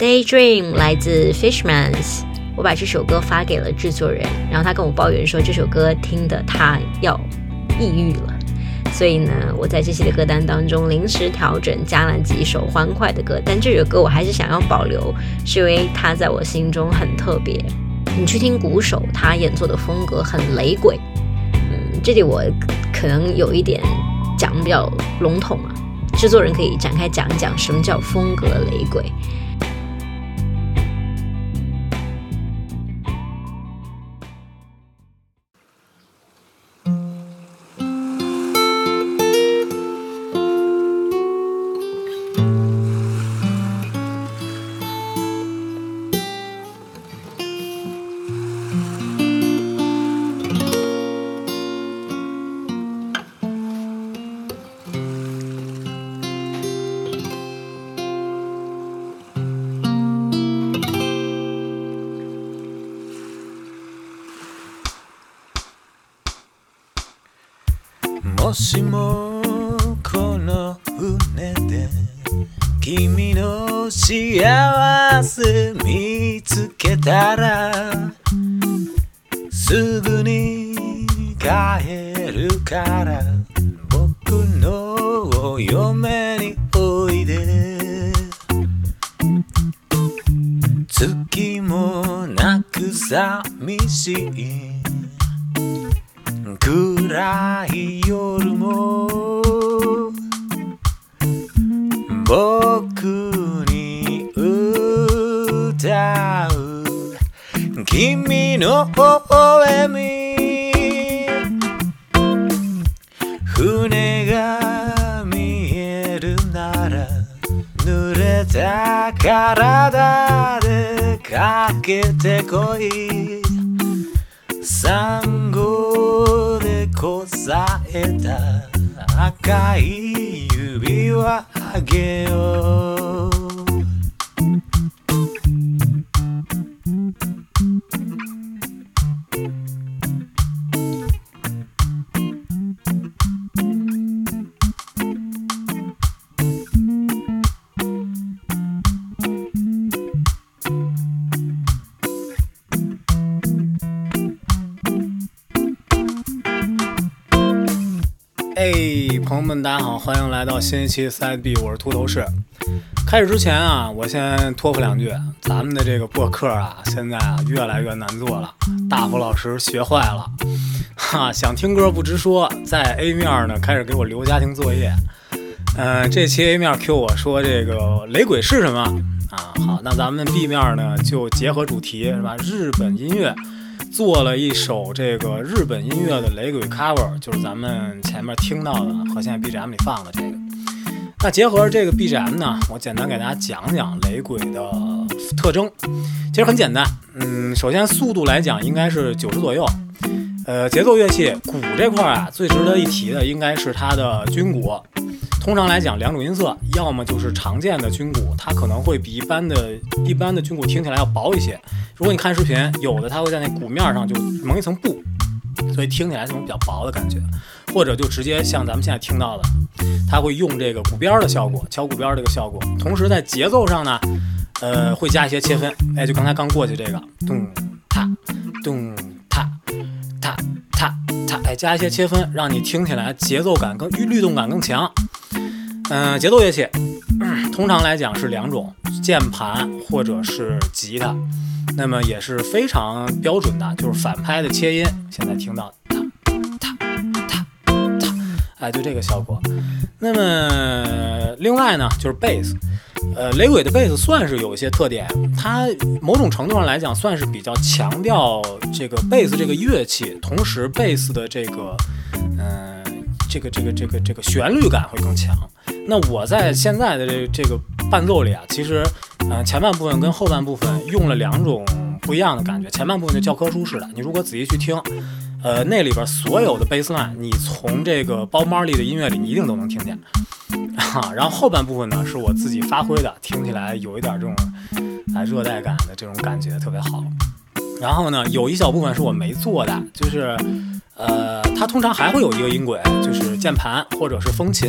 Daydream 来自 Fishmans，我把这首歌发给了制作人，然后他跟我抱怨说这首歌听的他要抑郁了。所以呢，我在这期的歌单当中临时调整加了几首欢快的歌，但这首歌我还是想要保留，是因为它在我心中很特别。你去听鼓手，他演奏的风格很雷鬼。嗯，这里我可能有一点讲比较笼统啊，制作人可以展开讲一讲什么叫风格雷鬼。もしもこの船で君の幸せ見つけたらすぐに帰るから僕のお嫁においで月もなく寂しい暗い夜も僕に歌う君の微笑み船が見えるなら濡れた体でかけてこい押さえた赤い指輪あげよう大家好，欢迎来到新一期四 S B，我是秃头士。开始之前啊，我先托付两句，咱们的这个播客啊，现在啊越来越难做了。大福老师学坏了，哈，想听歌不直说，在 A 面呢开始给我留家庭作业。嗯，这期 A 面 Q 我说这个雷鬼是什么啊？好，那咱们 B 面呢就结合主题是吧？日本音乐。做了一首这个日本音乐的雷鬼 cover，就是咱们前面听到的和现在 BGM 里放的这个。那结合这个 BGM 呢，我简单给大家讲讲雷鬼的特征。其实很简单，嗯，首先速度来讲应该是九十左右，呃，节奏乐器鼓这块啊，最值得一提的应该是它的军鼓。通常来讲，两种音色，要么就是常见的军鼓，它可能会比一般的、一般的军鼓听起来要薄一些。如果你看视频，有的它会在那鼓面上就蒙一层布，所以听起来这种比较薄的感觉。或者就直接像咱们现在听到的，它会用这个鼓边儿的效果，敲鼓边儿这个效果。同时在节奏上呢，呃，会加一些切分。哎，就刚才刚过去这个咚踏咚踏踏踏踏，哎，加一些切分，让你听起来节奏感更、律动感更强。嗯，节奏乐器通常来讲是两种，键盘或者是吉他，那么也是非常标准的，就是反拍的切音。现在听到哒哒哒哒，哎，就这个效果。那么另外呢，就是贝斯，呃，雷鬼的贝斯算是有一些特点，它某种程度上来讲算是比较强调这个贝斯这个乐器，同时贝斯的这个，嗯，这个这个这个这个旋律感会更强。那我在现在的这这个伴奏里啊，其实，嗯，前半部分跟后半部分用了两种不一样的感觉。前半部分就教科书式的，你如果仔细去听，呃，那里边所有的贝斯曼，你从这个包 Marley 的音乐里，你一定都能听见。啊，然后后半部分呢，是我自己发挥的，听起来有一点这种，哎，热带感的这种感觉特别好。然后呢，有一小部分是我没做的，就是，呃，它通常还会有一个音轨，就是键盘或者是风琴。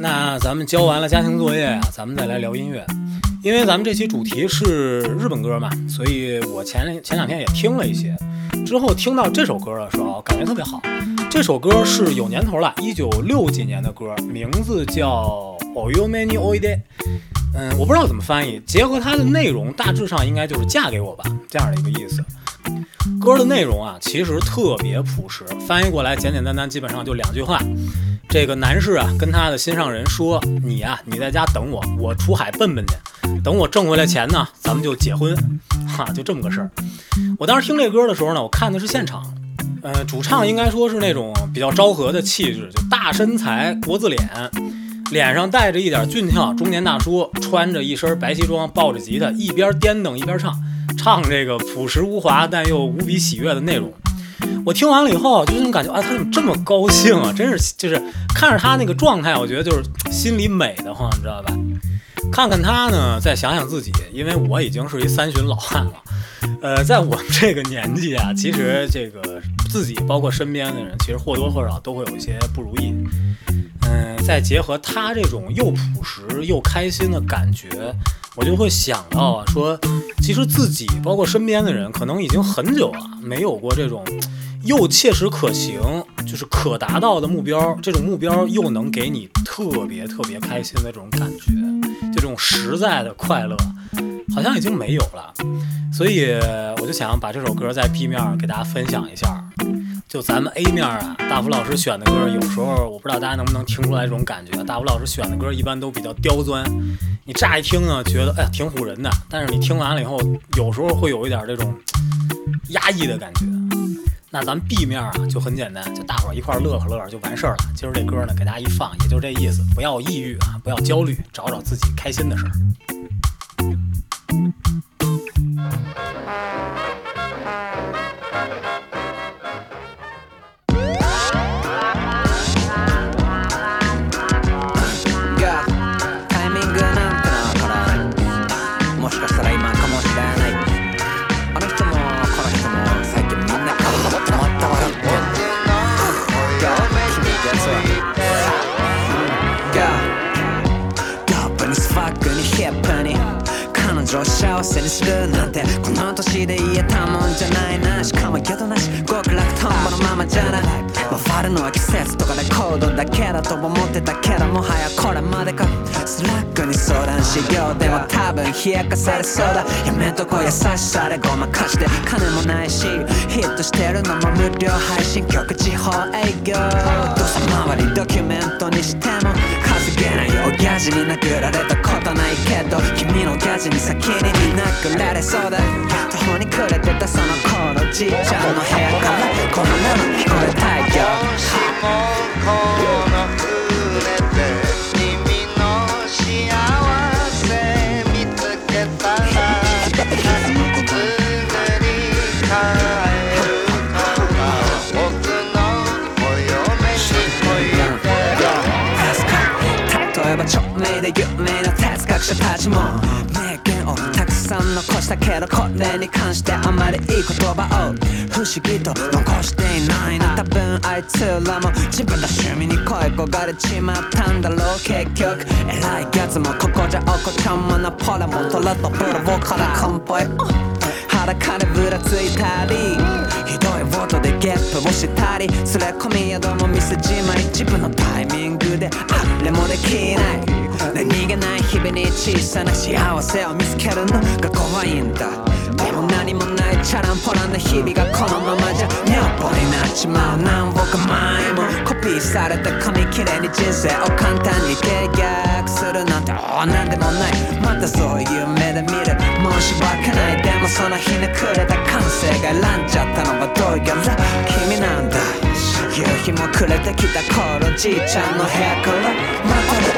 那咱们交完了家庭作业啊，咱们再来聊音乐。因为咱们这期主题是日本歌嘛，所以我前前两天也听了一些。之后听到这首歌的时候，感觉特别好。这首歌是有年头了，一九六几年的歌，名字叫《o You Many o i Day》。嗯，我不知道怎么翻译，结合它的内容，大致上应该就是“嫁给我吧”这样的一个意思。歌的内容啊，其实特别朴实，翻译过来简简单单，基本上就两句话。这个男士啊，跟他的心上人说：“你啊，你在家等我，我出海奔奔去，等我挣回来钱呢，咱们就结婚。”哈，就这么个事儿。我当时听这歌的时候呢，我看的是现场，呃，主唱应该说是那种比较昭和的气质，就大身材、国字脸，脸上带着一点俊俏，中年大叔，穿着一身白西装，抱着吉他，一边颠噔一边唱。唱这个朴实无华但又无比喜悦的内容，我听完了以后就那种感觉啊，他怎么这么高兴啊？真是就是看着他那个状态，我觉得就是心里美的慌，你知道吧？看看他呢，再想想自己，因为我已经是一三旬老汉了，呃，在我们这个年纪啊，其实这个自己包括身边的人，其实或多或少都会有一些不如意。嗯，再结合他这种又朴实又开心的感觉，我就会想到啊，说。其实自己包括身边的人，可能已经很久了没有过这种又切实可行、就是可达到的目标，这种目标又能给你特别特别开心的这种感觉，就这种实在的快乐，好像已经没有了。所以我就想把这首歌在 B 面给大家分享一下。就咱们 A 面啊，大福老师选的歌，有时候我不知道大家能不能听出来这种感觉。大福老师选的歌一般都比较刁钻。你乍一听呢，觉得哎挺唬人的，但是你听完了以后，有时候会有一点这种压抑的感觉。那咱们 B 面啊，就很简单，就大伙儿一块乐呵乐呵就完事儿了。今儿这歌呢，给大家一放，也就这意思，不要抑郁啊，不要焦虑，找找自己开心的事儿。スファックにヒップに彼女を幸せにするなんてこの年で言えたもんじゃないなしかもギャドなし極楽とんぼのままじゃないァルのは季節とかコ行動だけだと思ってたけどもはやこれまでかスラックに相談しようでも多分冷やかされそうだやめとこう優しさでごまかして金もないしヒットしてるのも無料配信局地方営業どうせ周りドキュメントにしてもすぎないよに殴られたことないけど君のギャジに先に殴られそうだ途方に暮れてたその頃じいちゃんの部屋からこのまま聞こえたいよ有名な哲学者たちも名言をたくさん残したけどこれに関してあまりいい言葉を不思議と残していないな多分あいつらも自分の趣味に恋焦がれちまったんだろう結局偉いやつもここじゃおこちゃんもナポレもトラとブルボから乾杯、裸でぶらついたりひどいボートでゲップもしたりすれ込み宿も店じまい自分のタイミングであれもできない何気ない日々に小さな幸せを見つけるのが怖いんだでも何もないチャランポランな日々がこのままじゃぽになっちまう何億枚もコピーされた紙切れに人生を簡単に定約するなんて何でもないまたそういう目で見る申し訳ないでもその日にくれた感性が選んじゃったのはどうやら君なんだ夕日も暮れてきた頃じいちゃんの部屋からまた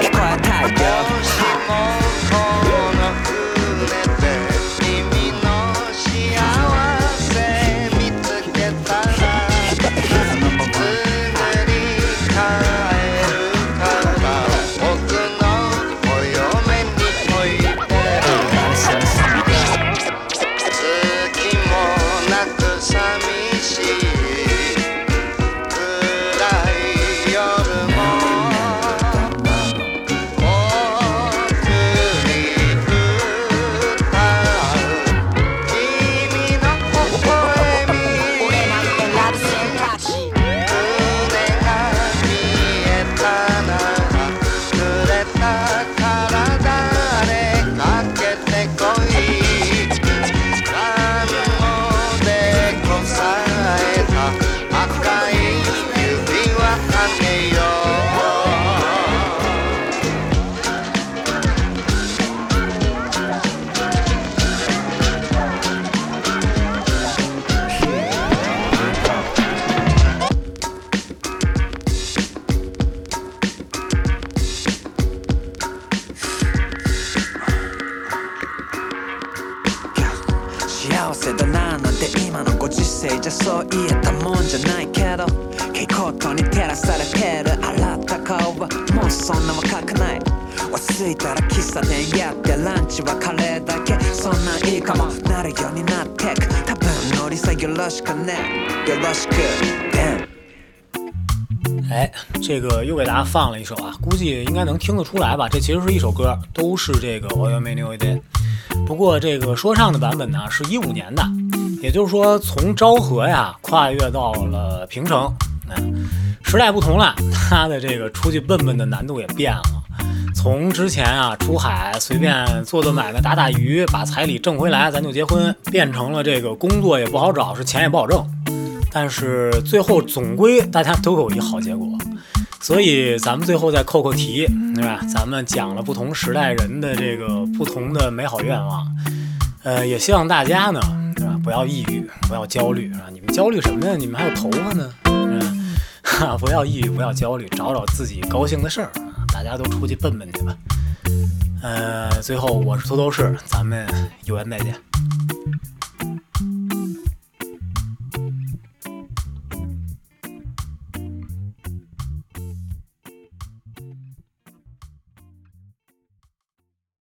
哎，这个又给大家放了一首啊，估计应该能听得出来吧？这其实是一首歌，都是这个 All You Need Is。不过这个说唱的版本呢，是一五年的，也就是说从昭和呀跨越到了平成，时代不同了，他的这个出去奔奔的难度也变了，从之前啊出海随便做做买卖打打鱼把彩礼挣回来咱就结婚，变成了这个工作也不好找，是钱也不好挣，但是最后总归大家都有一好结果。所以咱们最后再扣扣题，对吧？咱们讲了不同时代人的这个不同的美好愿望，呃，也希望大家呢，对吧？不要抑郁，不要焦虑，啊，你们焦虑什么呀？你们还有头发呢，嗯，哈，不要抑郁，不要焦虑，找找自己高兴的事儿，大家都出去奔奔去吧。呃，最后我是秃头士，咱们有缘再见。